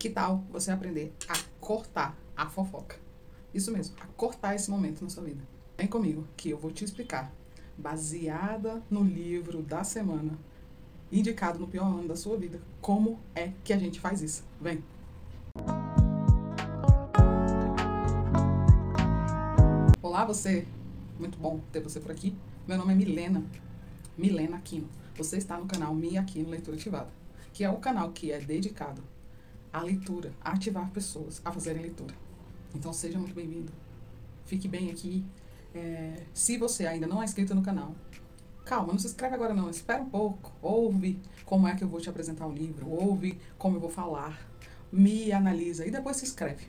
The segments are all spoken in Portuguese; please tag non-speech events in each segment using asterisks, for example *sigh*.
Que tal você aprender a cortar a fofoca? Isso mesmo, a cortar esse momento na sua vida. Vem comigo que eu vou te explicar, baseada no livro da semana, indicado no pior ano da sua vida, como é que a gente faz isso. Vem! Olá, você! Muito bom ter você por aqui. Meu nome é Milena, Milena Aquino. Você está no canal Mi Aquino Leitura Ativada, que é o canal que é dedicado a leitura, a ativar pessoas a fazerem leitura. Então seja muito bem-vindo. Fique bem aqui. É, se você ainda não é inscrito no canal, calma, não se inscreve agora não, espera um pouco, ouve como é que eu vou te apresentar o livro, ouve como eu vou falar, me analisa e depois se inscreve.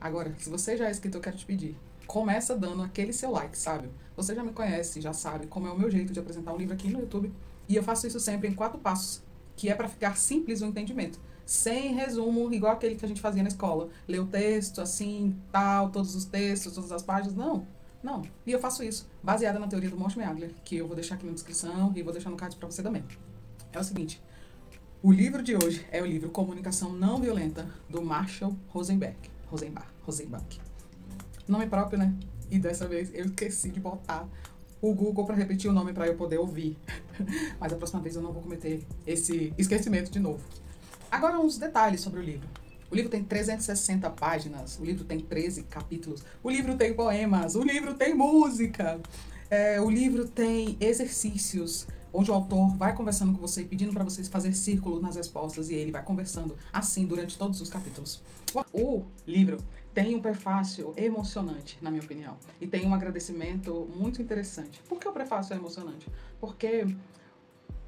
Agora, se você já é inscrito, eu quero te pedir, começa dando aquele seu like, sabe? Você já me conhece, já sabe como é o meu jeito de apresentar um livro aqui no YouTube, e eu faço isso sempre em quatro passos, que é para ficar simples o entendimento sem resumo, igual aquele que a gente fazia na escola. Ler o texto, assim, tal, todos os textos, todas as páginas. Não, não. E eu faço isso, baseada na teoria do Mortimer Adler, que eu vou deixar aqui na descrição e vou deixar no card para você também. É o seguinte, o livro de hoje é o livro Comunicação Não Violenta, do Marshall Rosenberg. Rosenbach. Rosenbach. Nome próprio, né? E dessa vez eu esqueci de botar o Google para repetir o nome para eu poder ouvir. *laughs* Mas a próxima vez eu não vou cometer esse esquecimento de novo. Agora, uns detalhes sobre o livro. O livro tem 360 páginas, o livro tem 13 capítulos, o livro tem poemas, o livro tem música, é, o livro tem exercícios onde o autor vai conversando com você, pedindo para vocês fazer círculo nas respostas e ele vai conversando assim durante todos os capítulos. O livro tem um prefácio emocionante, na minha opinião, e tem um agradecimento muito interessante. Por que o prefácio é emocionante? Porque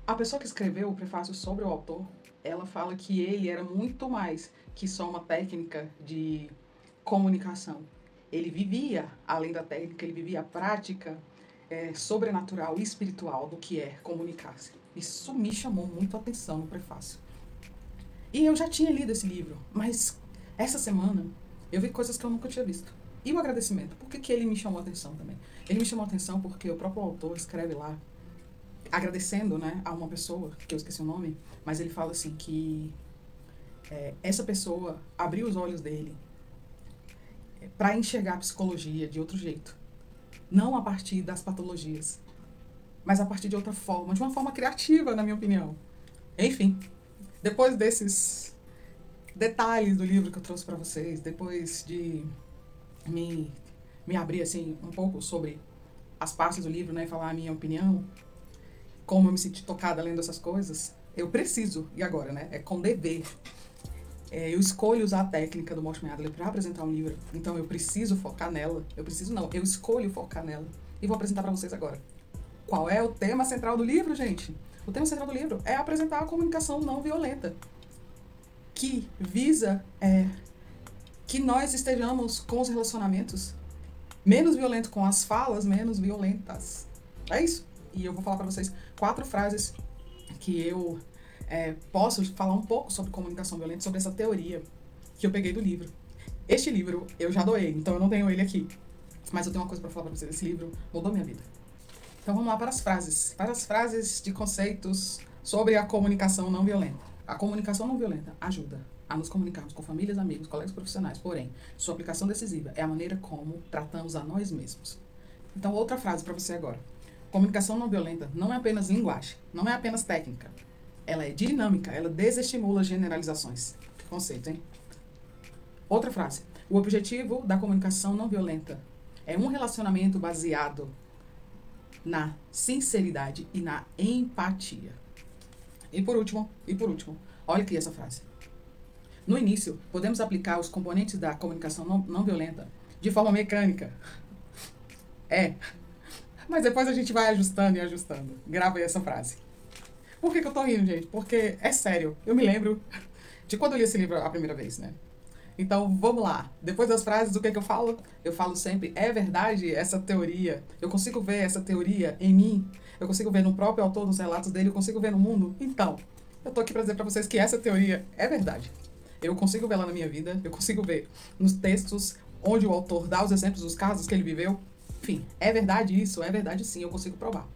a pessoa que escreveu o prefácio sobre o autor ela fala que ele era muito mais que só uma técnica de comunicação. Ele vivia, além da técnica, ele vivia a prática é, sobrenatural e espiritual do que é comunicar-se. Isso me chamou muito a atenção no prefácio. E eu já tinha lido esse livro, mas essa semana eu vi coisas que eu nunca tinha visto. E o agradecimento, por que, que ele me chamou a atenção também? Ele me chamou a atenção porque o próprio autor escreve lá agradecendo né, a uma pessoa, que eu esqueci o nome, mas ele fala assim que é, essa pessoa abriu os olhos dele é, para enxergar a psicologia de outro jeito. Não a partir das patologias, mas a partir de outra forma, de uma forma criativa, na minha opinião. Enfim, depois desses detalhes do livro que eu trouxe para vocês, depois de me, me abrir assim um pouco sobre as partes do livro, né, e falar a minha opinião, como eu me senti tocada lendo essas coisas, eu preciso, e agora, né? É com dever. É, eu escolho usar a técnica do Mortimer Adler para apresentar um livro, então eu preciso focar nela. Eu preciso não, eu escolho focar nela. E vou apresentar para vocês agora. Qual é o tema central do livro, gente? O tema central do livro é apresentar a comunicação não violenta, que visa é, que nós estejamos com os relacionamentos menos violentos, com as falas menos violentas. É isso. E eu vou falar para vocês quatro frases que eu é, posso falar um pouco sobre comunicação violenta, sobre essa teoria que eu peguei do livro. Este livro eu já doei, então eu não tenho ele aqui. Mas eu tenho uma coisa para falar para vocês. Esse livro mudou minha vida. Então vamos lá para as frases. Para as frases de conceitos sobre a comunicação não violenta. A comunicação não violenta ajuda a nos comunicarmos com famílias, amigos, colegas profissionais. Porém, sua aplicação decisiva é a maneira como tratamos a nós mesmos. Então, outra frase para você agora. Comunicação não violenta não é apenas linguagem, não é apenas técnica. Ela é dinâmica, ela desestimula generalizações. Que conceito, hein? Outra frase. O objetivo da comunicação não violenta é um relacionamento baseado na sinceridade e na empatia. E por último, e por último, olha aqui essa frase. No início, podemos aplicar os componentes da comunicação não, não violenta de forma mecânica. É, mas depois a gente vai ajustando e ajustando. Grava aí essa frase. Por que, que eu tô rindo, gente? Porque é sério. Eu me lembro de quando eu li esse livro a primeira vez, né? Então, vamos lá. Depois das frases, o que, que eu falo? Eu falo sempre, é verdade essa teoria. Eu consigo ver essa teoria em mim. Eu consigo ver no próprio autor, nos relatos dele. Eu consigo ver no mundo. Então, eu tô aqui para dizer para vocês que essa teoria é verdade. Eu consigo ver ela na minha vida. Eu consigo ver nos textos onde o autor dá os exemplos dos casos que ele viveu. Enfim, é verdade isso? É verdade sim, eu consigo provar.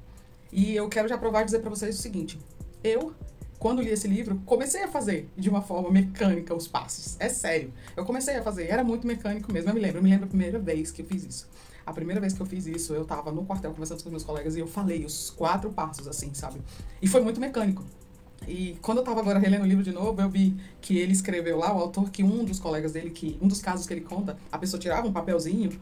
E eu quero já provar e dizer para vocês o seguinte: eu quando li esse livro, comecei a fazer de uma forma mecânica os passos. É sério. Eu comecei a fazer, era muito mecânico mesmo. Eu me lembro, eu me lembro a primeira vez que eu fiz isso. A primeira vez que eu fiz isso, eu tava no quartel conversando com meus colegas e eu falei os quatro passos, assim, sabe? E foi muito mecânico. E quando eu tava agora relendo o livro de novo, eu vi que ele escreveu lá, o autor, que um dos colegas dele, que um dos casos que ele conta, a pessoa tirava um papelzinho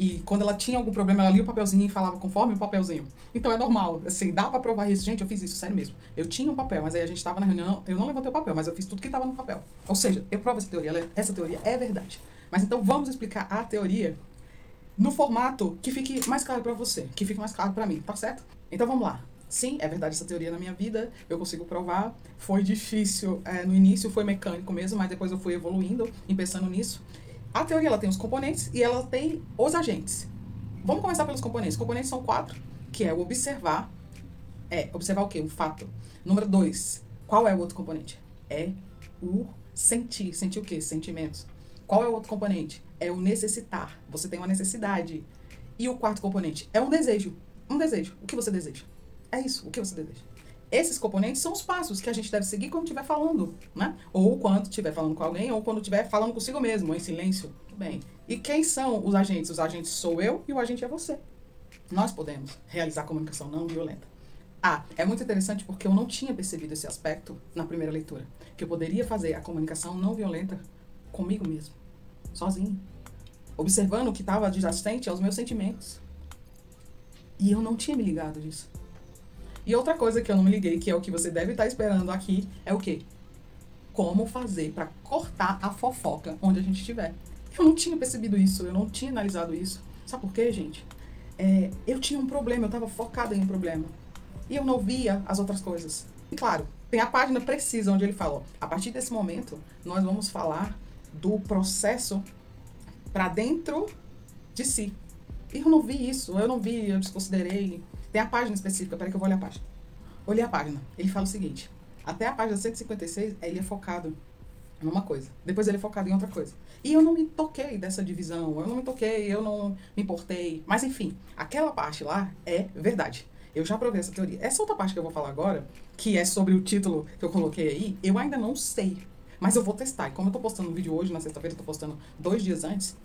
e quando ela tinha algum problema, ela lia o papelzinho e falava conforme o papelzinho. Então é normal, assim, dá pra provar isso. Gente, eu fiz isso, sério mesmo. Eu tinha um papel, mas aí a gente tava na reunião, eu não levantei o papel, mas eu fiz tudo que tava no papel. Ou seja, eu provo essa teoria, é, essa teoria é verdade. Mas então vamos explicar a teoria no formato que fique mais claro para você, que fique mais claro para mim, tá certo? Então vamos lá. Sim, é verdade essa teoria na minha vida, eu consigo provar. Foi difícil, é, no início foi mecânico mesmo, mas depois eu fui evoluindo e pensando nisso. A teoria ela tem os componentes e ela tem os agentes. Vamos começar pelos componentes. Os componentes são quatro, que é o observar. É, observar o quê? O fato. Número dois, qual é o outro componente? É o sentir. Sentir o quê? Sentimentos. Qual é o outro componente? É o necessitar. Você tem uma necessidade. E o quarto componente é um desejo. Um desejo. O que você deseja? É isso. O que você deseja? Esses componentes são os passos que a gente deve seguir quando estiver falando, né? Ou quando estiver falando com alguém, ou quando estiver falando consigo mesmo, em silêncio. Bem. E quem são os agentes? Os agentes sou eu e o agente é você. Nós podemos realizar comunicação não violenta. Ah, é muito interessante porque eu não tinha percebido esse aspecto na primeira leitura. Que eu poderia fazer a comunicação não violenta comigo mesmo, sozinho. Observando o que estava adjacente aos meus sentimentos. E eu não tinha me ligado disso. E outra coisa que eu não me liguei, que é o que você deve estar esperando aqui, é o quê? Como fazer para cortar a fofoca onde a gente estiver. Eu não tinha percebido isso, eu não tinha analisado isso. Sabe por quê, gente? É, eu tinha um problema, eu estava focada em um problema. E eu não via as outras coisas. E claro, tem a página precisa onde ele falou: a partir desse momento, nós vamos falar do processo para dentro de si. E eu não vi isso, eu não vi, eu desconsiderei. Tem a página específica, peraí que eu vou olhar a página. Olhei a página. Ele fala o seguinte: até a página 156, ele é focado numa coisa. Depois ele é focado em outra coisa. E eu não me toquei dessa divisão, eu não me toquei, eu não me importei. Mas enfim, aquela parte lá é verdade. Eu já provei essa teoria. Essa outra parte que eu vou falar agora, que é sobre o título que eu coloquei aí, eu ainda não sei. Mas eu vou testar. E como eu tô postando um vídeo hoje, na sexta-feira, eu tô postando dois dias antes,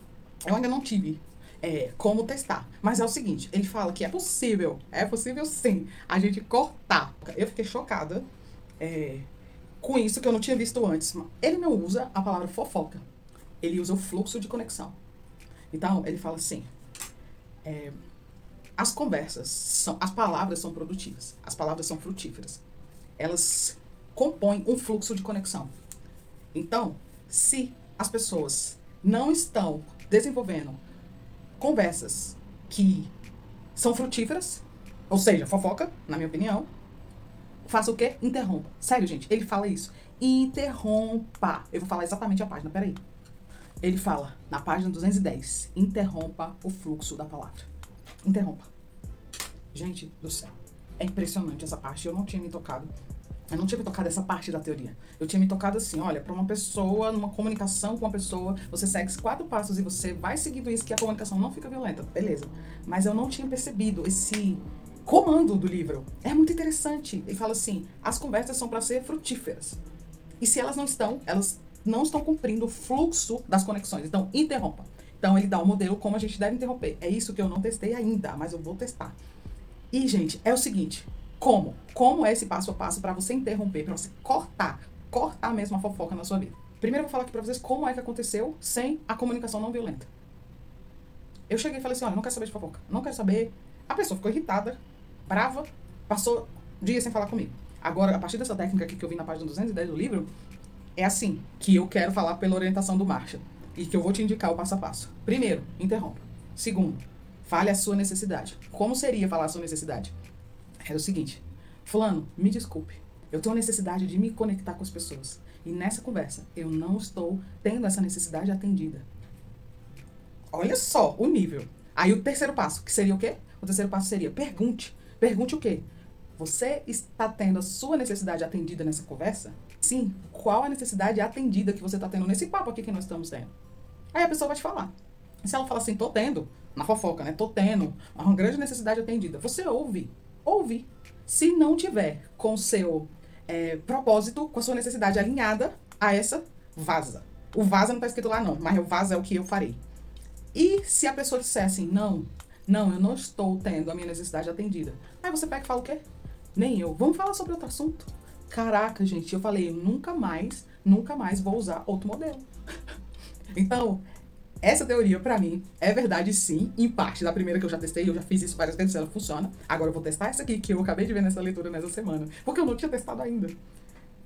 eu ainda não tive é, como testar. Mas é o seguinte, ele fala que é possível, é possível sim, a gente cortar. Eu fiquei chocada é, com isso que eu não tinha visto antes. Ele não usa a palavra fofoca, ele usa o fluxo de conexão. Então, ele fala assim, é, as conversas, são, as palavras são produtivas, as palavras são frutíferas. Elas compõem um fluxo de conexão. Então, se as pessoas não estão desenvolvendo conversas que são frutíferas, ou seja, fofoca, na minha opinião, faça o quê? Interrompa. Sério, gente, ele fala isso. Interrompa. Eu vou falar exatamente a página, peraí. Ele fala, na página 210, interrompa o fluxo da palavra. Interrompa. Gente do céu. É impressionante essa parte. Eu não tinha me tocado eu não tinha me tocado essa parte da teoria. Eu tinha me tocado assim, olha, para uma pessoa, numa comunicação com uma pessoa, você segue os quatro passos e você vai seguindo isso que a comunicação não fica violenta. Beleza. Mas eu não tinha percebido esse comando do livro. É muito interessante. Ele fala assim: as conversas são para ser frutíferas. E se elas não estão, elas não estão cumprindo o fluxo das conexões. Então, interrompa. Então, ele dá um modelo como a gente deve interromper. É isso que eu não testei ainda, mas eu vou testar. E, gente, é o seguinte: como? Como é esse passo a passo para você interromper, para você cortar, cortar mesmo a fofoca na sua vida? Primeiro eu vou falar aqui para vocês como é que aconteceu sem a comunicação não violenta. Eu cheguei e falei assim, olha, não quero saber de fofoca, não quero saber. A pessoa ficou irritada, brava, passou dias sem falar comigo. Agora, a partir dessa técnica aqui que eu vi na página 210 do livro, é assim que eu quero falar pela orientação do Marshall e que eu vou te indicar o passo a passo. Primeiro, interrompa. Segundo, fale a sua necessidade. Como seria falar a sua necessidade? Era o seguinte: Fulano, me desculpe. Eu tenho necessidade de me conectar com as pessoas. E nessa conversa, eu não estou tendo essa necessidade atendida. Olha só o nível. Aí o terceiro passo, que seria o quê? O terceiro passo seria pergunte. Pergunte o quê? Você está tendo a sua necessidade atendida nessa conversa? Sim. Qual a necessidade atendida que você está tendo nesse papo aqui que nós estamos tendo? Aí a pessoa vai te falar. Se ela fala assim, tô tendo, na fofoca, né? Tô tendo uma grande necessidade atendida. Você ouve ouvir. Se não tiver com seu é, propósito, com a sua necessidade alinhada a essa vaza. O vaza não está escrito lá, não, mas o vaza é o que eu farei. E se a pessoa disser assim, não, não, eu não estou tendo a minha necessidade atendida. Aí você pega e fala o quê? Nem eu. Vamos falar sobre outro assunto? Caraca, gente, eu falei, eu nunca mais, nunca mais vou usar outro modelo. *laughs* então, essa teoria, para mim, é verdade sim, em parte. Da primeira que eu já testei, eu já fiz isso várias vezes, ela funciona. Agora eu vou testar essa aqui, que eu acabei de ver nessa leitura nessa semana. Porque eu não tinha testado ainda.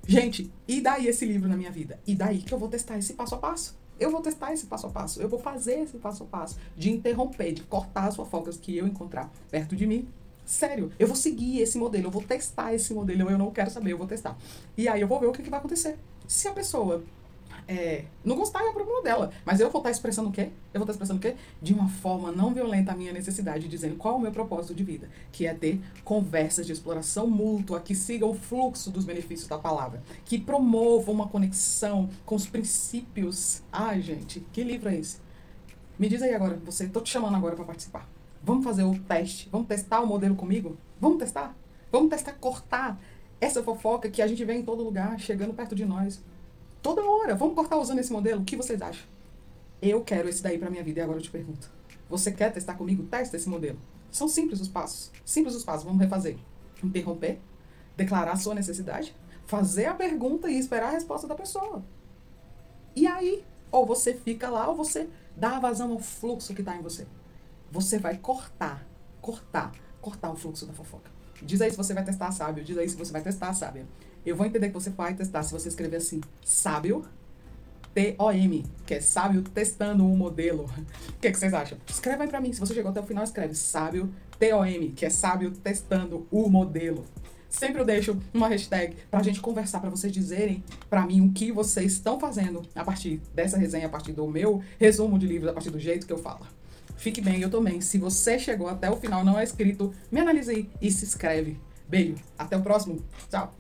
Gente, e daí esse livro na minha vida? E daí que eu vou testar esse passo a passo? Eu vou testar esse passo a passo. Eu vou fazer esse passo a passo de interromper, de cortar as fofocas que eu encontrar perto de mim. Sério, eu vou seguir esse modelo, eu vou testar esse modelo, eu não quero saber, eu vou testar. E aí eu vou ver o que, que vai acontecer. Se a pessoa é, não gostar é o problema dela. Mas eu vou estar expressando o quê? Eu vou estar expressando o quê? De uma forma não violenta a minha necessidade, dizendo qual é o meu propósito de vida, que é ter conversas de exploração mútua que sigam o fluxo dos benefícios da palavra, que promovam uma conexão com os princípios. Ai, gente, que livro é esse? Me diz aí agora, você, tô te chamando agora para participar. Vamos fazer o teste, vamos testar o modelo comigo? Vamos testar? Vamos testar cortar essa fofoca que a gente vê em todo lugar, chegando perto de nós. Toda hora. Vamos cortar usando esse modelo? O que vocês acham? Eu quero esse daí para minha vida e agora eu te pergunto. Você quer testar comigo? Testa esse modelo. São simples os passos. Simples os passos. Vamos refazer. Interromper, declarar sua necessidade, fazer a pergunta e esperar a resposta da pessoa. E aí, ou você fica lá ou você dá vazão ao fluxo que está em você. Você vai cortar, cortar, cortar o fluxo da fofoca. Diz aí se você vai testar sábio, diz aí se você vai testar sábia. Eu vou entender que você vai testar se você escrever assim, sábio, T-O-M, que é sábio testando um modelo. O que, que vocês acham? Escreve aí pra mim. Se você chegou até o final, escreve sábio, T-O-M, que é sábio testando o modelo. Sempre eu deixo uma hashtag pra gente conversar, para vocês dizerem para mim o que vocês estão fazendo a partir dessa resenha, a partir do meu resumo de livros, a partir do jeito que eu falo. Fique bem, eu também. Se você chegou até o final não é inscrito, me analise e se inscreve. Beijo, até o próximo. Tchau.